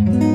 Mm-hmm.